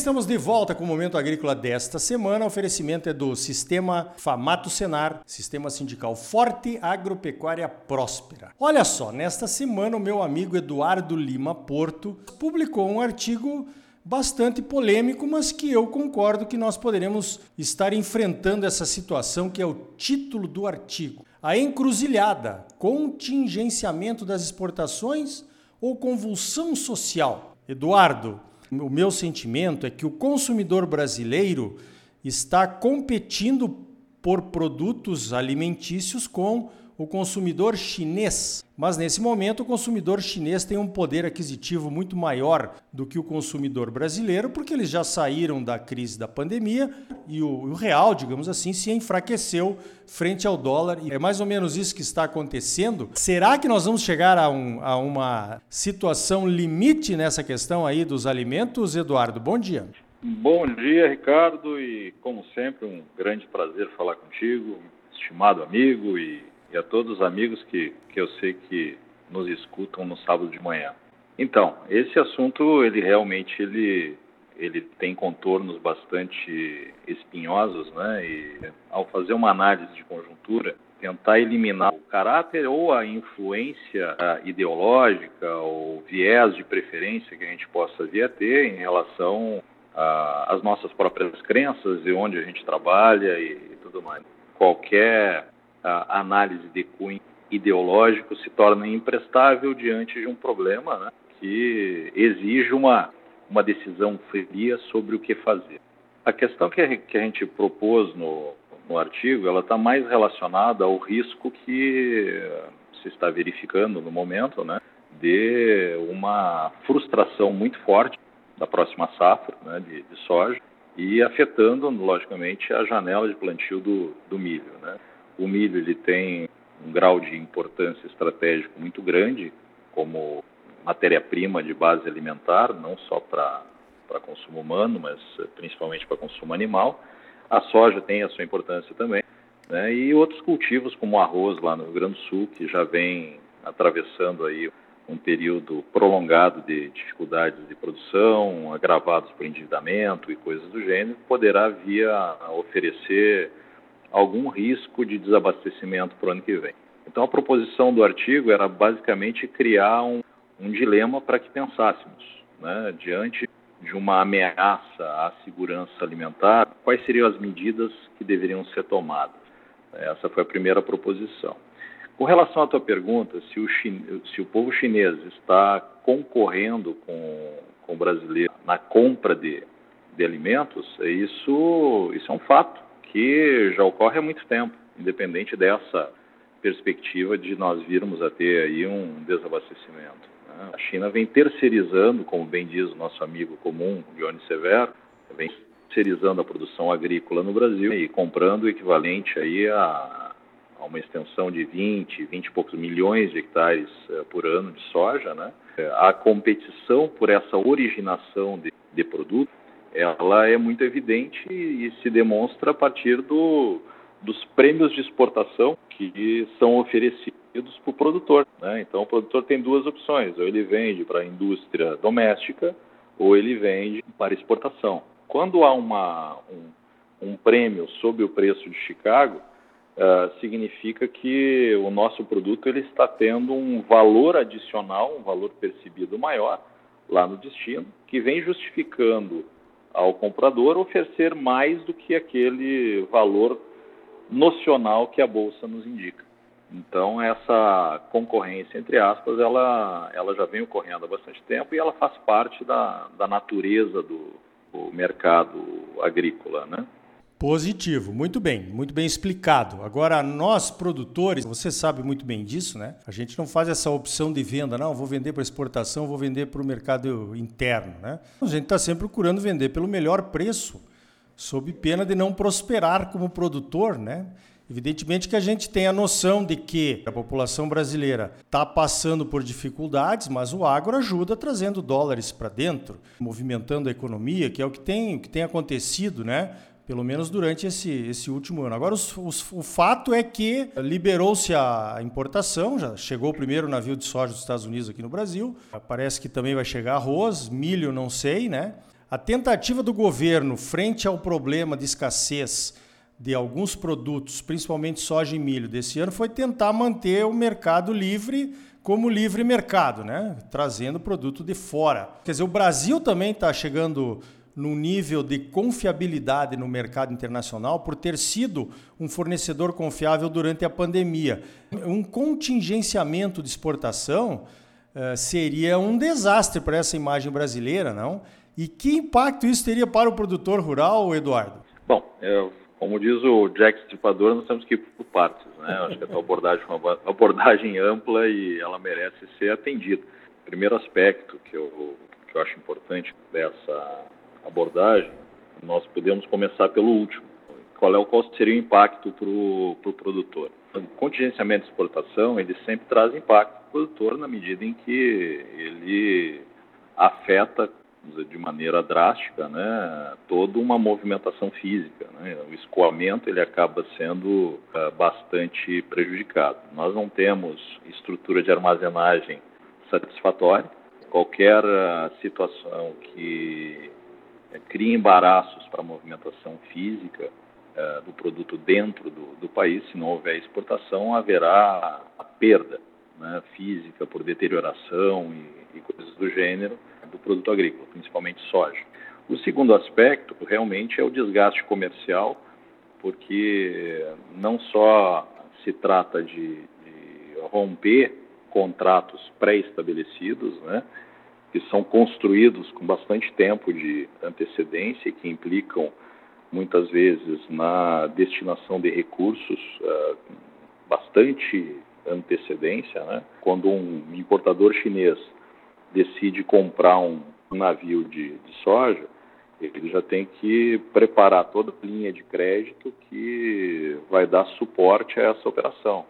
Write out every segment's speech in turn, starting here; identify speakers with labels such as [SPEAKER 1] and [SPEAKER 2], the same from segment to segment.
[SPEAKER 1] estamos de volta com o Momento Agrícola desta semana. O oferecimento é do Sistema Famato Senar, Sistema Sindical Forte, Agropecuária Próspera. Olha só, nesta semana o meu amigo Eduardo Lima Porto publicou um artigo bastante polêmico, mas que eu concordo que nós poderemos estar enfrentando essa situação que é o título do artigo. A encruzilhada, contingenciamento das exportações ou convulsão social? Eduardo, o meu sentimento é que o consumidor brasileiro está competindo por produtos alimentícios com o consumidor chinês. Mas nesse momento, o consumidor chinês tem um poder aquisitivo muito maior do que o consumidor brasileiro, porque eles já saíram da crise da pandemia e o, o real, digamos assim, se enfraqueceu frente ao dólar. E é mais ou menos isso que está acontecendo. Será que nós vamos chegar a, um, a uma situação limite nessa questão aí dos alimentos, Eduardo? Bom dia.
[SPEAKER 2] Bom dia, Ricardo, e como sempre, um grande prazer falar contigo, estimado amigo e e a todos os amigos que, que eu sei que nos escutam no sábado de manhã. Então, esse assunto, ele realmente ele, ele tem contornos bastante espinhosos, né? E ao fazer uma análise de conjuntura, tentar eliminar o caráter ou a influência ideológica ou viés de preferência que a gente possa vir a ter em relação às nossas próprias crenças e onde a gente trabalha e, e tudo mais. Qualquer a análise de cunho ideológico se torna imprestável diante de um problema né, que exige uma, uma decisão fria sobre o que fazer. A questão que a, que a gente propôs no, no artigo, ela está mais relacionada ao risco que se está verificando no momento, né, de uma frustração muito forte da próxima safra né, de, de soja e afetando, logicamente, a janela de plantio do, do milho. Né. O milho ele tem um grau de importância estratégica muito grande como matéria-prima de base alimentar, não só para consumo humano, mas eh, principalmente para consumo animal. A soja tem a sua importância também. Né? E outros cultivos, como o arroz lá no Rio Grande do Sul, que já vem atravessando aí um período prolongado de dificuldades de produção, agravados por endividamento e coisas do gênero, poderá vir a oferecer algum risco de desabastecimento para o ano que vem. Então, a proposição do artigo era basicamente criar um, um dilema para que pensássemos, né, diante de uma ameaça à segurança alimentar, quais seriam as medidas que deveriam ser tomadas. Essa foi a primeira proposição. Com relação à tua pergunta, se o, se o povo chinês está concorrendo com, com o brasileiro na compra de, de alimentos, isso, isso é um fato que já ocorre há muito tempo, independente dessa perspectiva de nós virmos a ter aí um desabastecimento. Né? A China vem terceirizando, como bem diz o nosso amigo comum, Johnny Severo, vem terceirizando a produção agrícola no Brasil e comprando o equivalente aí a, a uma extensão de 20, 20 e poucos milhões de hectares eh, por ano de soja. Né? A competição por essa originação de, de produtos ela é muito evidente e se demonstra a partir do, dos prêmios de exportação que são oferecidos para o produtor. Né? Então, o produtor tem duas opções: ou ele vende para a indústria doméstica ou ele vende para exportação. Quando há uma, um, um prêmio sobre o preço de Chicago, uh, significa que o nosso produto ele está tendo um valor adicional, um valor percebido maior lá no destino, que vem justificando ao comprador oferecer mais do que aquele valor nocional que a bolsa nos indica. Então essa concorrência entre aspas, ela, ela já vem ocorrendo há bastante tempo e ela faz parte da, da natureza do, do mercado agrícola, né?
[SPEAKER 1] Positivo, muito bem, muito bem explicado. Agora, nós produtores, você sabe muito bem disso, né? A gente não faz essa opção de venda, não, vou vender para exportação, vou vender para o mercado interno, né? A gente está sempre procurando vender pelo melhor preço, sob pena de não prosperar como produtor, né? Evidentemente que a gente tem a noção de que a população brasileira está passando por dificuldades, mas o agro ajuda trazendo dólares para dentro, movimentando a economia, que é o que tem, o que tem acontecido, né? Pelo menos durante esse, esse último ano. Agora, os, os, o fato é que liberou-se a importação, já chegou o primeiro navio de soja dos Estados Unidos aqui no Brasil, parece que também vai chegar arroz, milho, não sei, né? A tentativa do governo, frente ao problema de escassez de alguns produtos, principalmente soja e milho desse ano, foi tentar manter o mercado livre como livre mercado, né? trazendo produto de fora. Quer dizer, o Brasil também está chegando num nível de confiabilidade no mercado internacional por ter sido um fornecedor confiável durante a pandemia. Um contingenciamento de exportação uh, seria um desastre para essa imagem brasileira, não? E que impacto isso teria para o produtor rural, Eduardo?
[SPEAKER 2] Bom, eu, como diz o Jack Stripador, nós temos que ir por partes. Né? Acho que a tua abordagem é uma abordagem ampla e ela merece ser atendida. Primeiro aspecto que eu, que eu acho importante dessa abordagem, nós podemos começar pelo último. Qual, é, qual seria o impacto para o pro produtor? O contingenciamento de exportação, ele sempre traz impacto para o produtor na medida em que ele afeta de maneira drástica, né, toda uma movimentação física. Né? O escoamento ele acaba sendo uh, bastante prejudicado. Nós não temos estrutura de armazenagem satisfatória. Qualquer uh, situação que é, cria embaraços para a movimentação física é, do produto dentro do, do, país, se não houver exportação, haverá a perda né, física por deterioração e, e coisas do gênero do produto agrícola, principalmente soja. O segundo aspecto realmente é o desgaste comercial, porque não só se trata de, de romper contratos pré-estabelecidos, né, que são construídos com bastante tempo de antecedência e que implicam muitas vezes na destinação de recursos uh, bastante antecedência, né? Quando um importador chinês decide comprar um, navio de, de soja, ele já tem que preparar toda a linha de crédito que vai dar suporte a essa operação.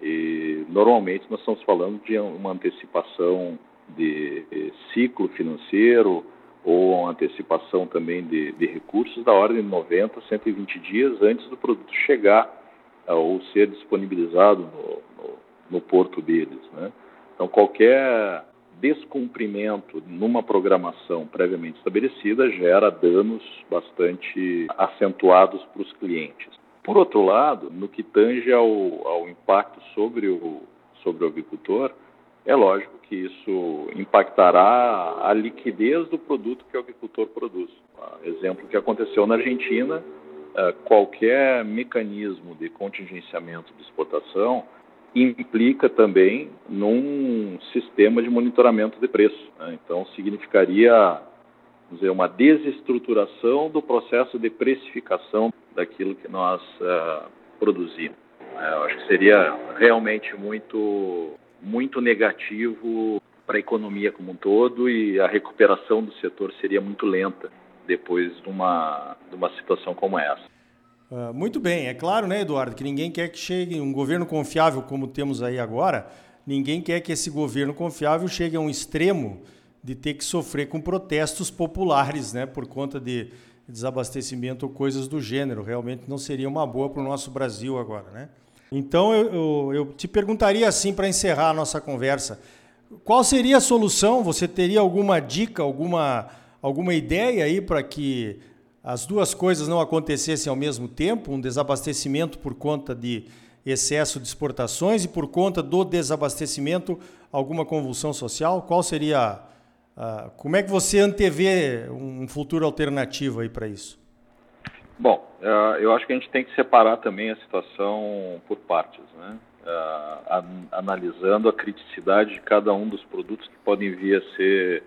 [SPEAKER 2] E normalmente nós estamos falando de uma antecipação de ciclo financeiro ou antecipação também de, de, recursos da ordem de 90 a 120 dias antes do produto chegar uh, ou ser disponibilizado no, no, no porto deles. Né? Então, qualquer descumprimento numa programação previamente estabelecida gera danos bastante acentuados para os clientes. Por outro lado, no que tange ao, ao impacto sobre o, sobre o agricultor, é lógico que isso impactará a liquidez do produto que o agricultor produz. Exemplo que aconteceu na Argentina, eh, qualquer mecanismo de contingenciamento de exportação implica também num sistema de monitoramento de preço. Né? Então, significaria dizer, uma desestruturação do processo de precificação daquilo que nós uh, produzimos. Eu acho que seria realmente muito muito negativo para a economia como um todo e a recuperação do setor seria muito lenta depois de uma, de uma situação como essa.
[SPEAKER 1] Uh, muito bem, é claro, né, Eduardo, que ninguém quer que chegue um governo confiável como temos aí agora, ninguém quer que esse governo confiável chegue a um extremo de ter que sofrer com protestos populares, né, por conta de desabastecimento ou coisas do gênero. Realmente não seria uma boa para o nosso Brasil agora, né? Então eu, eu, eu te perguntaria assim para encerrar a nossa conversa: qual seria a solução? Você teria alguma dica, alguma, alguma ideia aí para que as duas coisas não acontecessem ao mesmo tempo? Um desabastecimento por conta de excesso de exportações e por conta do desabastecimento alguma convulsão social? Qual seria. Uh, como é que você antevê um futuro alternativo aí para isso?
[SPEAKER 2] Bom, uh, eu acho que a gente tem que separar também a situação por partes, né? Uh, analisando a criticidade de cada um dos produtos que podem vir a ser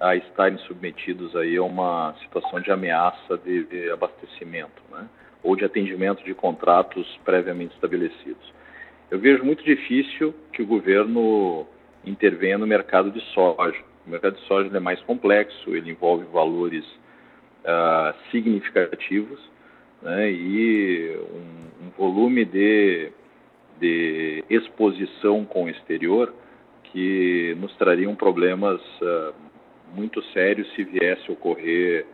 [SPEAKER 2] a estarem submetidos aí a uma situação de ameaça de, de abastecimento, né? Ou de atendimento de contratos previamente estabelecidos. Eu vejo muito difícil que o governo intervenha no mercado de soja. O mercado de soja é mais complexo, ele envolve valores uh, significativos né, e um, um volume de, de, exposição com o exterior que nos trariam problemas uh, muito sérios se viesse a ocorrer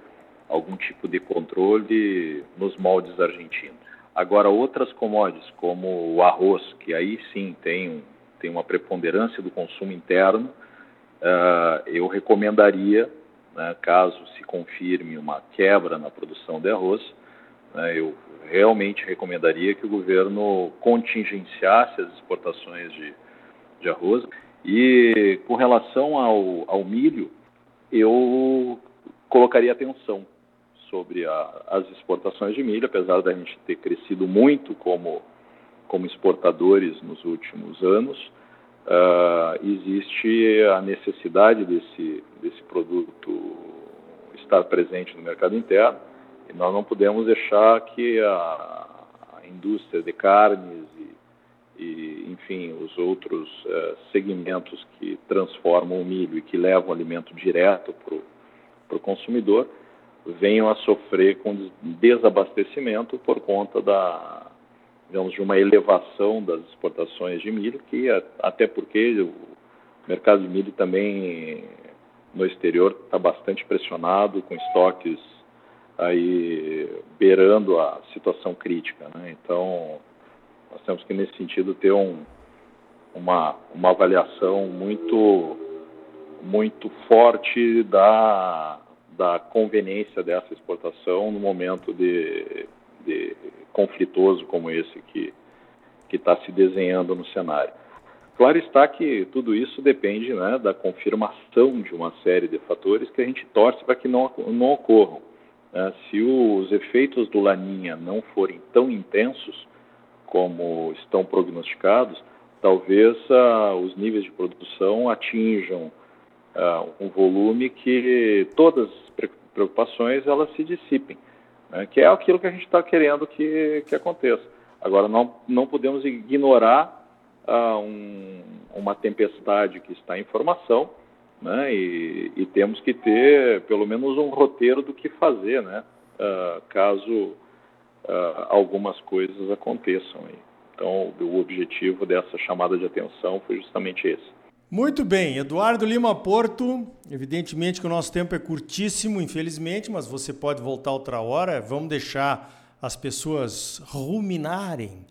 [SPEAKER 2] algum tipo de controle nos moldes argentinos. Agora, outras commodities, como o arroz, que aí sim tem, tem uma preponderância do consumo interno, uh, eu recomendaria né, caso se confirme uma quebra na produção de arroz, né, eu realmente recomendaria que o governo contingenciasse as exportações de, de arroz. E com relação ao, ao milho, eu colocaria atenção sobre a, as exportações de milho, apesar da gente ter crescido muito como, como exportadores nos últimos anos, uh, existe a necessidade desse, desse produto estar presente no mercado interno e nós não podemos deixar que a, a indústria de carnes e, e enfim, os outros uh, segmentos que transformam o milho e que levam alimento direto para o consumidor venham a sofrer com desabastecimento por conta da, digamos, de uma elevação das exportações de milho, que até porque o mercado de milho também no exterior está bastante pressionado, com estoques aí beirando a situação crítica. Né? Então, nós temos que, nesse sentido, ter um, uma, uma avaliação muito, muito forte da, da conveniência dessa exportação no momento de, de conflitoso como esse que está se desenhando no cenário. Claro está que tudo isso depende né, da confirmação de uma série de fatores que a gente torce para que não, não ocorram. Né? Se os efeitos do Laninha não forem tão intensos como estão prognosticados, talvez uh, os níveis de produção atinjam uh, um volume que todas as preocupações elas se dissipem, né? que é aquilo que a gente está querendo que, que aconteça. Agora, não, não podemos ignorar uh, um, uma tempestade que está em formação, né? E, e, temos que ter pelo menos um roteiro do que fazer, né? Uh, caso uh, algumas coisas aconteçam. Aí. Então, o objetivo dessa chamada de atenção foi justamente esse.
[SPEAKER 1] Muito bem, Eduardo Lima Porto. Evidentemente que o nosso tempo é curtíssimo, infelizmente, mas você pode voltar outra hora. Vamos deixar as pessoas ruminarem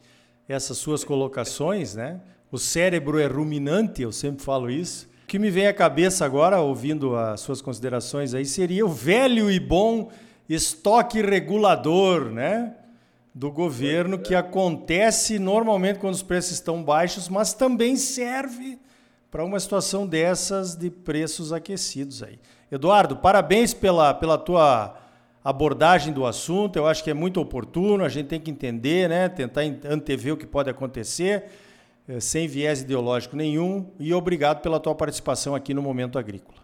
[SPEAKER 1] essas suas colocações, né? O cérebro é ruminante, eu sempre falo isso. O que me vem à cabeça agora, ouvindo as suas considerações aí, seria o velho e bom estoque regulador, né? Do governo, que acontece normalmente quando os preços estão baixos, mas também serve para uma situação dessas de preços aquecidos aí. Eduardo, parabéns pela, pela tua abordagem do assunto. Eu acho que é muito oportuno, a gente tem que entender, né? tentar antever o que pode acontecer, eh, sem viés ideológico nenhum. E obrigado pela tua participação aqui no Momento Agrícola.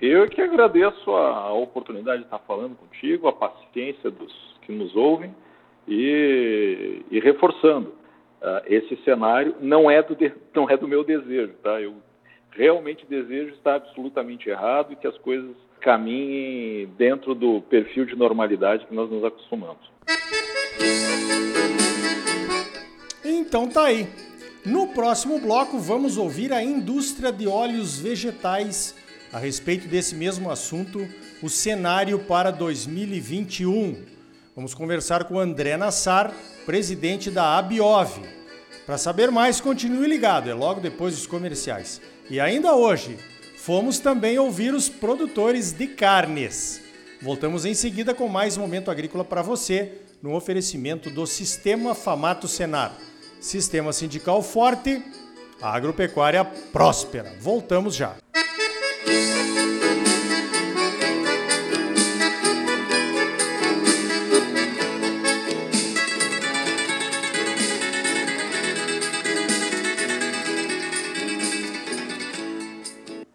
[SPEAKER 2] Eu que agradeço a oportunidade de estar falando contigo, a paciência dos que nos ouvem e, e reforçando, esse cenário não é, do de, não é do meu desejo, tá? Eu realmente desejo estar absolutamente errado e que as coisas caminhe dentro do perfil de normalidade que nós nos acostumamos.
[SPEAKER 1] Então tá aí. No próximo bloco vamos ouvir a indústria de óleos vegetais a respeito desse mesmo assunto, o cenário para 2021. Vamos conversar com André Nassar, presidente da Abiov. Para saber mais, continue ligado, é logo depois dos comerciais. E ainda hoje, fomos também ouvir os produtores de carnes. Voltamos em seguida com mais momento agrícola para você, no oferecimento do Sistema Famato Senar. Sistema sindical forte, agropecuária próspera. Voltamos já. Música